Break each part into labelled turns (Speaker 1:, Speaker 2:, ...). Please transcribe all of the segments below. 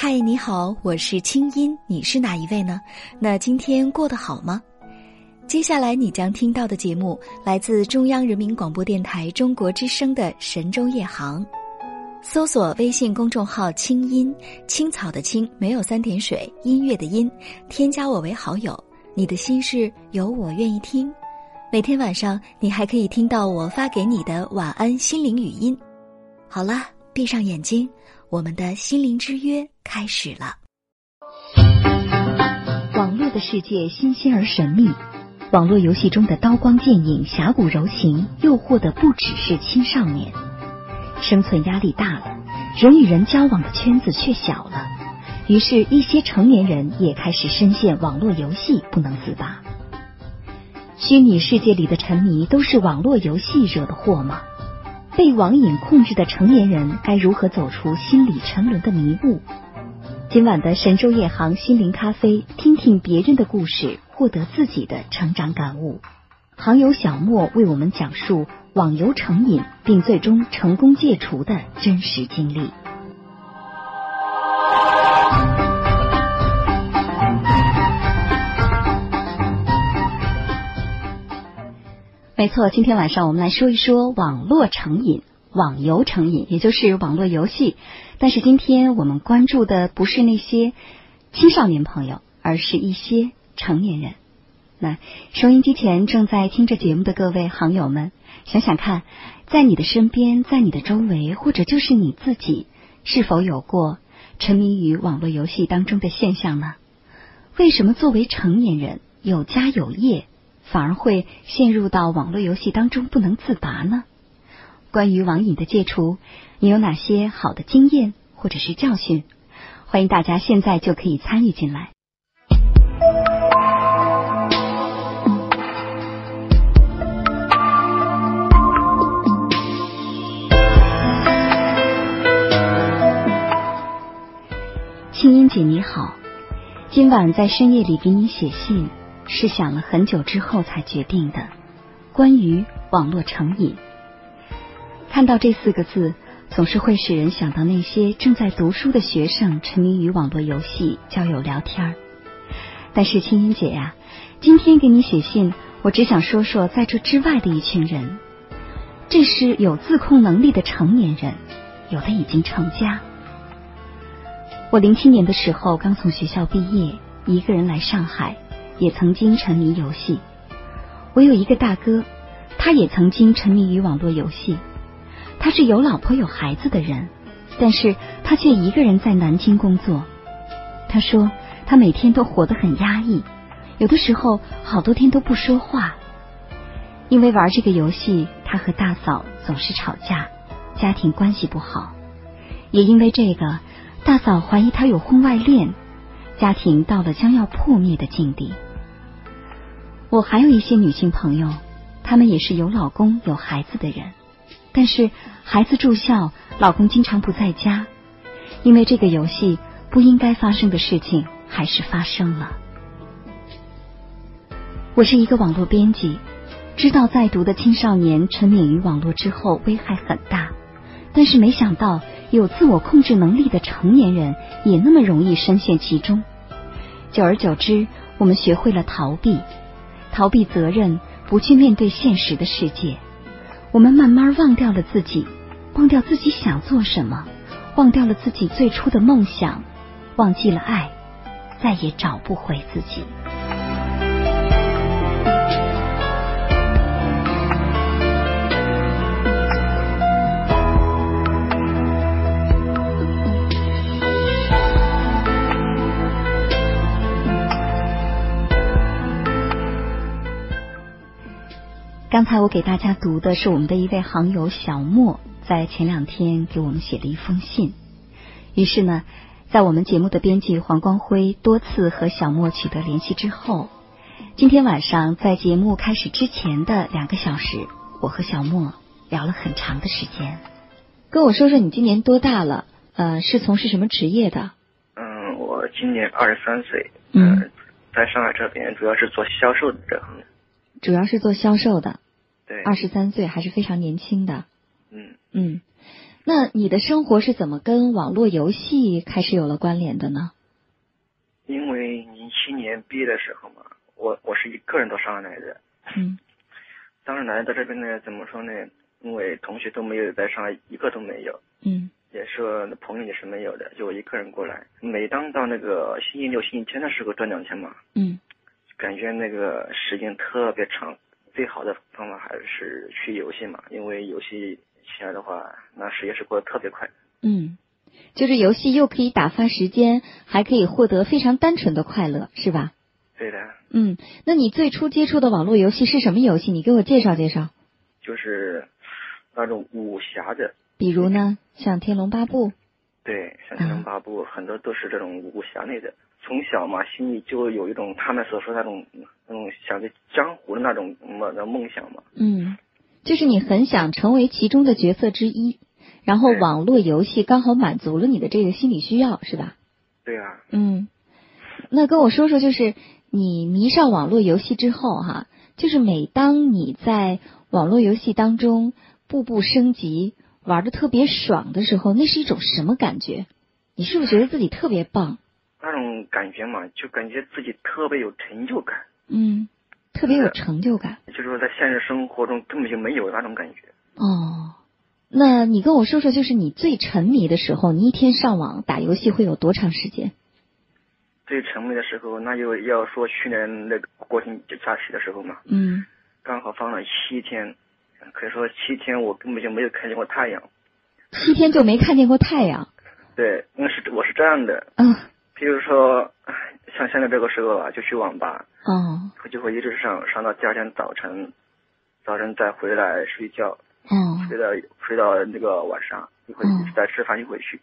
Speaker 1: 嗨，你好，我是清音，你是哪一位呢？那今天过得好吗？接下来你将听到的节目来自中央人民广播电台中国之声的《神州夜航》，搜索微信公众号“清音青草”的青没有三点水，音乐的音，添加我为好友。你的心事有我愿意听。每天晚上你还可以听到我发给你的晚安心灵语音。好了，闭上眼睛。我们的心灵之约开始了。
Speaker 2: 网络的世界新鲜而神秘，网络游戏中的刀光剑影、侠骨柔情，诱惑的不只是青少年。生存压力大了，人与人交往的圈子却小了，于是，一些成年人也开始深陷网络游戏不能自拔。虚拟世界里的沉迷，都是网络游戏惹的祸吗？被网瘾控制的成年人该如何走出心理沉沦的迷雾？今晚的神州夜航心灵咖啡，听听别人的故事，获得自己的成长感悟。航友小莫为我们讲述网游成瘾并最终成功戒除的真实经历。没错，今天晚上我们来说一说网络成瘾、网游成瘾，也就是网络游戏。但是今天我们关注的不是那些青少年朋友，而是一些成年人。那收音机前正在听着节目的各位航友们，想想看，在你的身边，在你的周围，或者就是你自己，是否有过沉迷于网络游戏当中的现象呢？为什么作为成年人有家有业？反而会陷入到网络游戏当中不能自拔呢？关于网瘾的戒除，你有哪些好的经验或者是教训？欢迎大家现在就可以参与进来。清音姐你好，今晚在深夜里给你写信。是想了很久之后才决定的。关于网络成瘾，看到这四个字，总是会使人想到那些正在读书的学生沉迷于网络游戏、交友聊天儿但是青音姐呀，今天给你写信，我只想说说在这之外的一群人。这是有自控能力的成年人，有的已经成家。我零七年的时候刚从学校毕业，一个人来上海。也曾经沉迷游戏。我有一个大哥，他也曾经沉迷于网络游戏。他是有老婆有孩子的人，但是他却一个人在南京工作。他说他每天都活得很压抑，有的时候好多天都不说话。因为玩这个游戏，他和大嫂总是吵架，家庭关系不好。也因为这个，大嫂怀疑他有婚外恋，家庭到了将要破灭的境地。我还有一些女性朋友，她们也是有老公有孩子的人，但是孩子住校，老公经常不在家，因为这个游戏不应该发生的事情还是发生了。我是一个网络编辑，知道在读的青少年沉迷于网络之后危害很大，但是没想到有自我控制能力的成年人也那么容易深陷其中。久而久之，我们学会了逃避。逃避责任，不去面对现实的世界，我们慢慢忘掉了自己，忘掉自己想做什么，忘掉了自己最初的梦想，忘记了爱，再也找不回自己。刚才我给大家读的是我们的一位行友小莫在前两天给我们写的一封信。于是呢，在我们节目的编辑黄光辉多次和小莫取得联系之后，今天晚上在节目开始之前的两个小时，我和小莫聊了很长的时间。跟我说说你今年多大了？呃，是从事什么职业的？
Speaker 3: 嗯，我今年二十三岁。嗯，在上海这边主要是做销售的这行。
Speaker 2: 主要是做销售的，
Speaker 3: 对，
Speaker 2: 二十三岁还是非常年轻的。
Speaker 3: 嗯
Speaker 2: 嗯，
Speaker 1: 那你的生活是怎么跟网络游戏开始有了关联的呢？
Speaker 3: 因为零七年毕业的时候嘛，我我是一个人到上海来的。
Speaker 1: 嗯。
Speaker 3: 当时来到这边呢，怎么说呢？因为同学都没有在上海，一个都没有。
Speaker 1: 嗯。
Speaker 3: 也是朋友也是没有的，就我一个人过来。每当到那个星期六、星期天的时候赚两千嘛。
Speaker 1: 嗯。
Speaker 3: 感觉那个时间特别长，最好的方法还是去游戏嘛，因为游戏起来的话，那时间是过得特别快。
Speaker 1: 嗯，就是游戏又可以打发时间，还可以获得非常单纯的快乐，是吧？
Speaker 3: 对的。
Speaker 1: 嗯，那你最初接触的网络游戏是什么游戏？你给我介绍介绍。
Speaker 3: 就是那种武侠的。
Speaker 1: 比如呢，像《天龙八部》。
Speaker 3: 对，像《天龙八部》很多都是这种武侠类的。从小嘛，心里就有一种他们所说那种那种想着江湖的那种梦的梦想嘛。
Speaker 1: 嗯，就是你很想成为其中的角色之一，然后网络游戏刚好满足了你的这个心理需要，是吧？
Speaker 3: 对啊。
Speaker 1: 嗯，那跟我说说，就是你迷上网络游戏之后哈，就是每当你在网络游戏当中步步升级，玩的特别爽的时候，那是一种什么感觉？你是不是觉得自己特别棒？
Speaker 3: 感觉嘛，就感觉自己特别有成就感。
Speaker 1: 嗯，特别有成就感。
Speaker 3: 就是说，在现实生活中根本就没有那种感觉。
Speaker 1: 哦，那你跟我说说，就是你最沉迷的时候，你一天上网打游戏会有多长时间？
Speaker 3: 最沉迷的时候，那就要说去年那个国庆假期的时候嘛。
Speaker 1: 嗯。
Speaker 3: 刚好放了七天，可以说七天我根本就没有看见过太阳。
Speaker 1: 七天就没看见过太阳。
Speaker 3: 对，因为是我是这样的。
Speaker 1: 嗯。
Speaker 3: 比如说，像现在这个时候啊，就去网吧，
Speaker 1: 哦，
Speaker 3: 就会一直上上到第二天早晨，早晨再回来睡觉，
Speaker 1: 哦，
Speaker 3: 睡到睡到那个晚上，一会再吃饭一回去，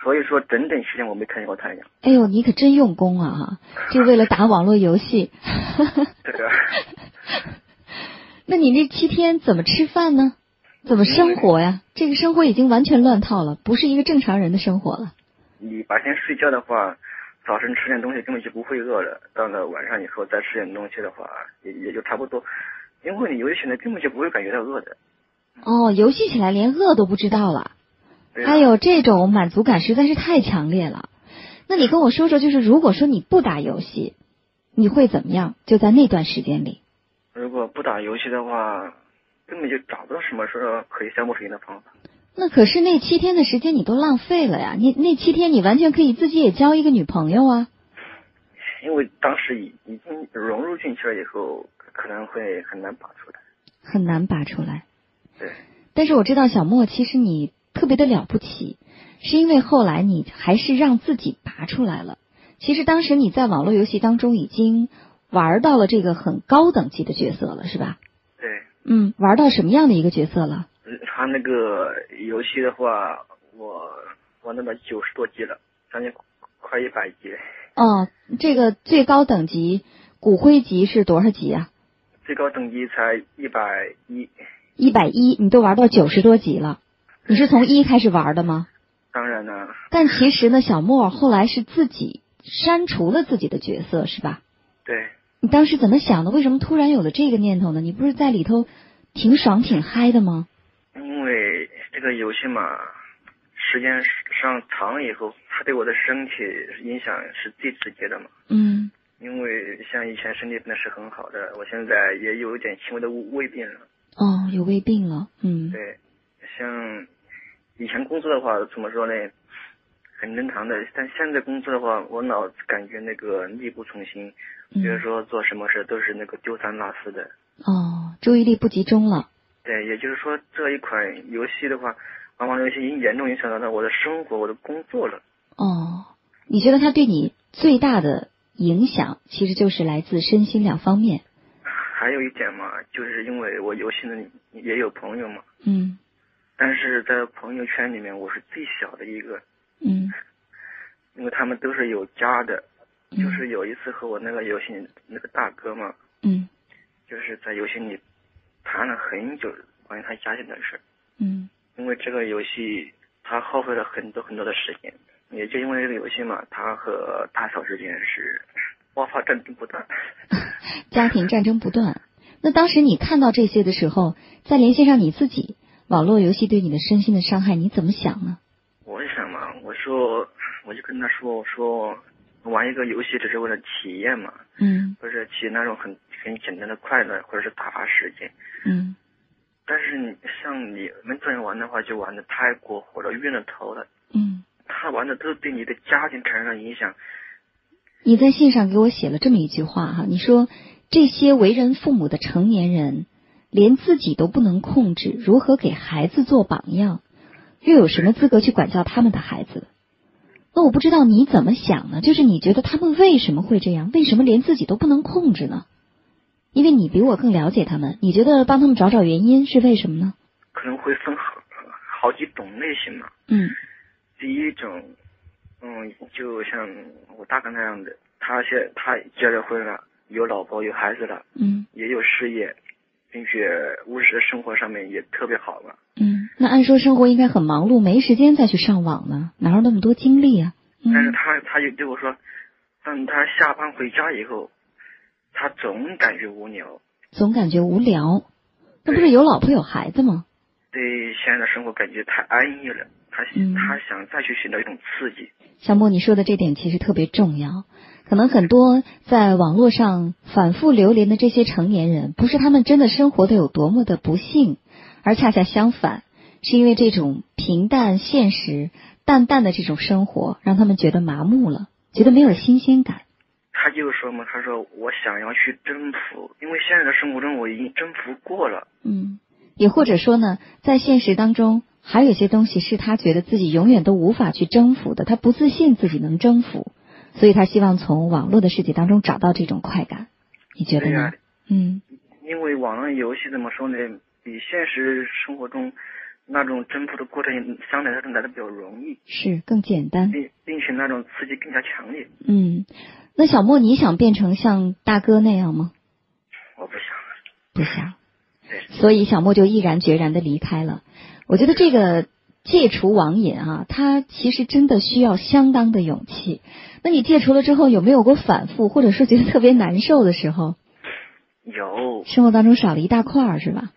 Speaker 3: 所以说整整七天我没看见过太阳。
Speaker 1: 哎呦，你可真用功啊！就为了打网络游戏。
Speaker 3: 对的。
Speaker 1: 那你那七天怎么吃饭呢？怎么生活呀？这个生活已经完全乱套了，不是一个正常人的生活了。
Speaker 3: 你白天睡觉的话。早晨吃点东西根本就不会饿了，到了晚上以后再吃点东西的话，也也就差不多，因为你游戏起来根本就不会感觉到饿的。
Speaker 1: 哦，游戏起来连饿都不知道了。哎呦，这种满足感实在是太强烈了。那你跟我说说，就是如果说你不打游戏，你会怎么样？就在那段时间里。
Speaker 3: 如果不打游戏的话，根本就找不到什么说可以消磨时间的方法。
Speaker 1: 那可是那七天的时间你都浪费了呀！你那七天你完全可以自己也交一个女朋友啊。
Speaker 3: 因为当时已已经融入进去了以后，可能会很难拔出来。
Speaker 1: 很难拔出来。
Speaker 3: 对。
Speaker 1: 但是我知道小莫其实你特别的了不起，是因为后来你还是让自己拔出来了。其实当时你在网络游戏当中已经玩到了这个很高等级的角色了，是吧？
Speaker 3: 对。
Speaker 1: 嗯，玩到什么样的一个角色了？
Speaker 3: 他那个游戏的话，我玩到了九十多级了，将近快一百级。
Speaker 1: 哦，这个最高等级骨灰级是多少级啊？
Speaker 3: 最高等级才一百一。
Speaker 1: 一百一，你都玩到九十多级了，你是从一开始玩的吗？
Speaker 3: 当然了。
Speaker 1: 但其实呢，小莫后来是自己删除了自己的角色，是吧？
Speaker 3: 对。
Speaker 1: 你当时怎么想的？为什么突然有了这个念头呢？你不是在里头挺爽挺嗨的吗？
Speaker 3: 这个游戏嘛，时间上长了以后，它对我的身体影响是最直接的嘛。
Speaker 1: 嗯。
Speaker 3: 因为像以前身体那是很好的，我现在也有一点轻微的胃病了。
Speaker 1: 哦，有胃病了。嗯。
Speaker 3: 对，像以前工作的话，怎么说呢？很正常的。但现在工作的话，我老感觉那个力不从心，比如说做什么事都是那个丢三落四的。
Speaker 1: 哦，注意力不集中了。
Speaker 3: 对，也就是说这一款游戏的话，往往游戏已经严重影响到了我的生活、我的工作了。
Speaker 1: 哦，你觉得它对你最大的影响，其实就是来自身心两方面。
Speaker 3: 还有一点嘛，就是因为我游戏里也有朋友嘛。
Speaker 1: 嗯。
Speaker 3: 但是在朋友圈里面，我是最小的一个。
Speaker 1: 嗯。
Speaker 3: 因为他们都是有家的，就是有一次和我那个游戏那个大哥嘛。
Speaker 1: 嗯。
Speaker 3: 就是在游戏里。谈了很久关于他家庭的事
Speaker 1: 嗯，
Speaker 3: 因为这个游戏他耗费了很多很多的时间，也就因为这个游戏嘛，他和大嫂之间是爆发战争不断，
Speaker 1: 家庭战争不断。那当时你看到这些的时候，再联系上你自己，网络游戏对你的身心的伤害，你怎么想呢？
Speaker 3: 我想嘛，我说，我就跟他说，我说玩一个游戏只是为了体验嘛，
Speaker 1: 嗯
Speaker 3: 或者体验那种很很简单的快乐，或者是打发时间。
Speaker 1: 嗯
Speaker 3: 但是你像你们这样玩的话，就玩的太过火了，晕了头了。
Speaker 1: 嗯。
Speaker 3: 他玩的都对你的家庭产生了影响。
Speaker 1: 你在信上给我写了这么一句话哈，你说这些为人父母的成年人，连自己都不能控制，如何给孩子做榜样，又有什么资格去管教他们的孩子？那我不知道你怎么想呢？就是你觉得他们为什么会这样？为什么连自己都不能控制呢？因为你比我更了解他们，你觉得帮他们找找原因是为什么呢？
Speaker 3: 可能会分好好几种类型嘛。
Speaker 1: 嗯
Speaker 3: 第一种，嗯，就像我大哥那样的，他现他结了婚了，有老婆有孩子了，
Speaker 1: 嗯
Speaker 3: 也有事业，并且物质生活上面也特别好嘛。
Speaker 1: 嗯，那按说生活应该很忙碌，没时间再去上网呢，哪有那么多精力啊？嗯
Speaker 3: 但是他他就对我说，当他下班回家以后，他总感觉无聊，
Speaker 1: 总感觉无聊。那不是有老婆有孩子吗？
Speaker 3: 对现在的生活感觉太安逸了，他、
Speaker 1: 嗯
Speaker 3: 他想再去寻找一种刺激。
Speaker 1: 小莫，你说的这点其实特别重要。可能很多在网络上反复流连的这些成年人，不是他们真的生活的有多么的不幸，而恰恰相反，是因为这种平淡、现实、淡淡的这种生活，让他们觉得麻木了，觉得没有新鲜感。
Speaker 3: 他就说嘛，他说我想要去征服，因为现在的生活中我已经征服过了。
Speaker 1: 嗯，也或者说呢，在现实当中，还有些东西是他觉得自己永远都无法去征服的，他不自信自己能征服，所以他希望从网络的世界当中找到这种快感。你觉得呢？嗯
Speaker 3: 因为网络游戏怎么说呢，比现实生活中那种征服的过程相对来说来的比较容易，
Speaker 1: 是更简单。
Speaker 3: 并并且那种刺激更加强烈。
Speaker 1: 嗯，那小莫，你想变成像大哥那样吗？
Speaker 3: 我不想，
Speaker 1: 不想，所以小莫就毅然决然的离开了。我觉得这个戒除网瘾啊，它其实真的需要相当的勇气。那你戒除了之后，有没有过反复，或者说觉得特别难受的时候？
Speaker 3: 有
Speaker 1: 生活当中少了一大块儿，是吧？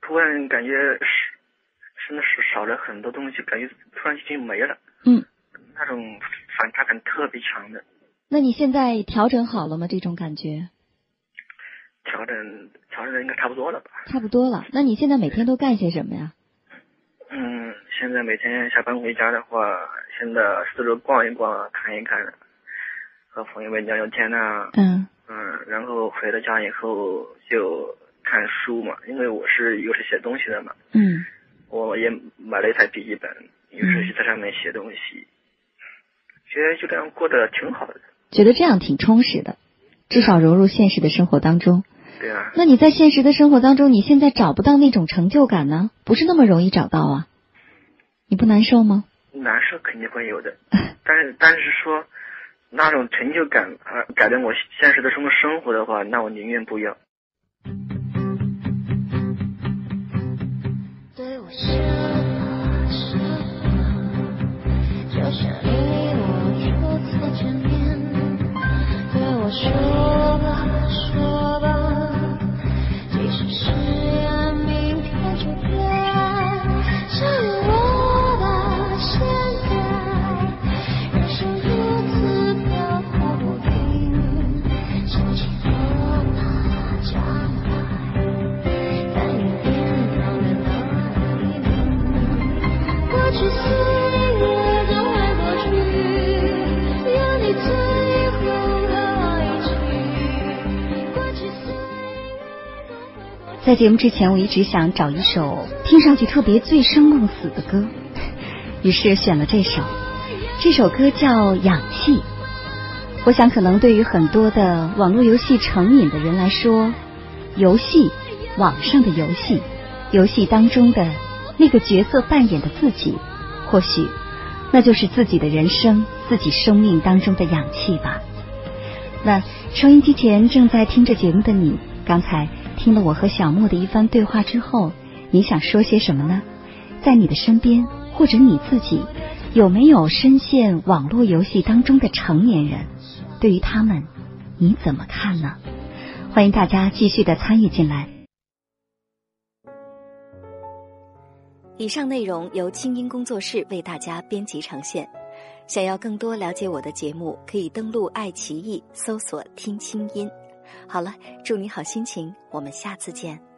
Speaker 3: 突然感觉是真的是少了很多东西，感觉突然间没了，
Speaker 1: 嗯，
Speaker 3: 那种反差感特别强的。
Speaker 1: 那你现在调整好了吗？这种感觉
Speaker 3: 调整调整的应该差不多了吧？
Speaker 1: 差不多了。那你现在每天都干些什么呀？
Speaker 3: 嗯，现在每天下班回家的话，现在四周逛一逛，看一看，和朋友们聊聊天呐、
Speaker 1: 嗯
Speaker 3: 嗯，然后回到家以后就看书嘛，因为我是又是写东西的嘛，
Speaker 1: 嗯
Speaker 3: 我也买了一台笔记本，有时就在上面写东西，觉得就这样过得挺好的。
Speaker 1: 觉得这样挺充实的，至少融入现实的生活当中。
Speaker 3: 对啊，
Speaker 1: 那你在现实的生活当中，你现在找不到那种成就感呢？不是那么容易找到啊，你不难受吗？
Speaker 3: 难受肯定会有的，但是但是说那种成就感啊、改变我现实的生活生活的话，那我宁愿不要。
Speaker 4: 对我就像你我初次见面。对我说吧
Speaker 1: 在节目之前，我一直想找一首听上去特别醉生梦死的歌，于是选了这首。这首歌叫《氧气》。我想，可能对于很多的网络游戏成瘾的人来说，游戏，网上的游戏，游戏当中的那个角色扮演的自己，或许那就是自己的人生，自己生命当中的氧气吧。那收音机前正在听着节目的你，刚才听了我和小莫的一番对话之后你想说些什么呢？在你的身边或者你自己有没有深陷网络游戏当中的成年人？对于他们你怎么看呢？欢迎大家继续的参与进来。
Speaker 4: 以上内容由清音工作室为大家编辑呈现。想要更多了解我的节目可以登录爱奇艺搜索听清音好了祝你好心情我们下次见。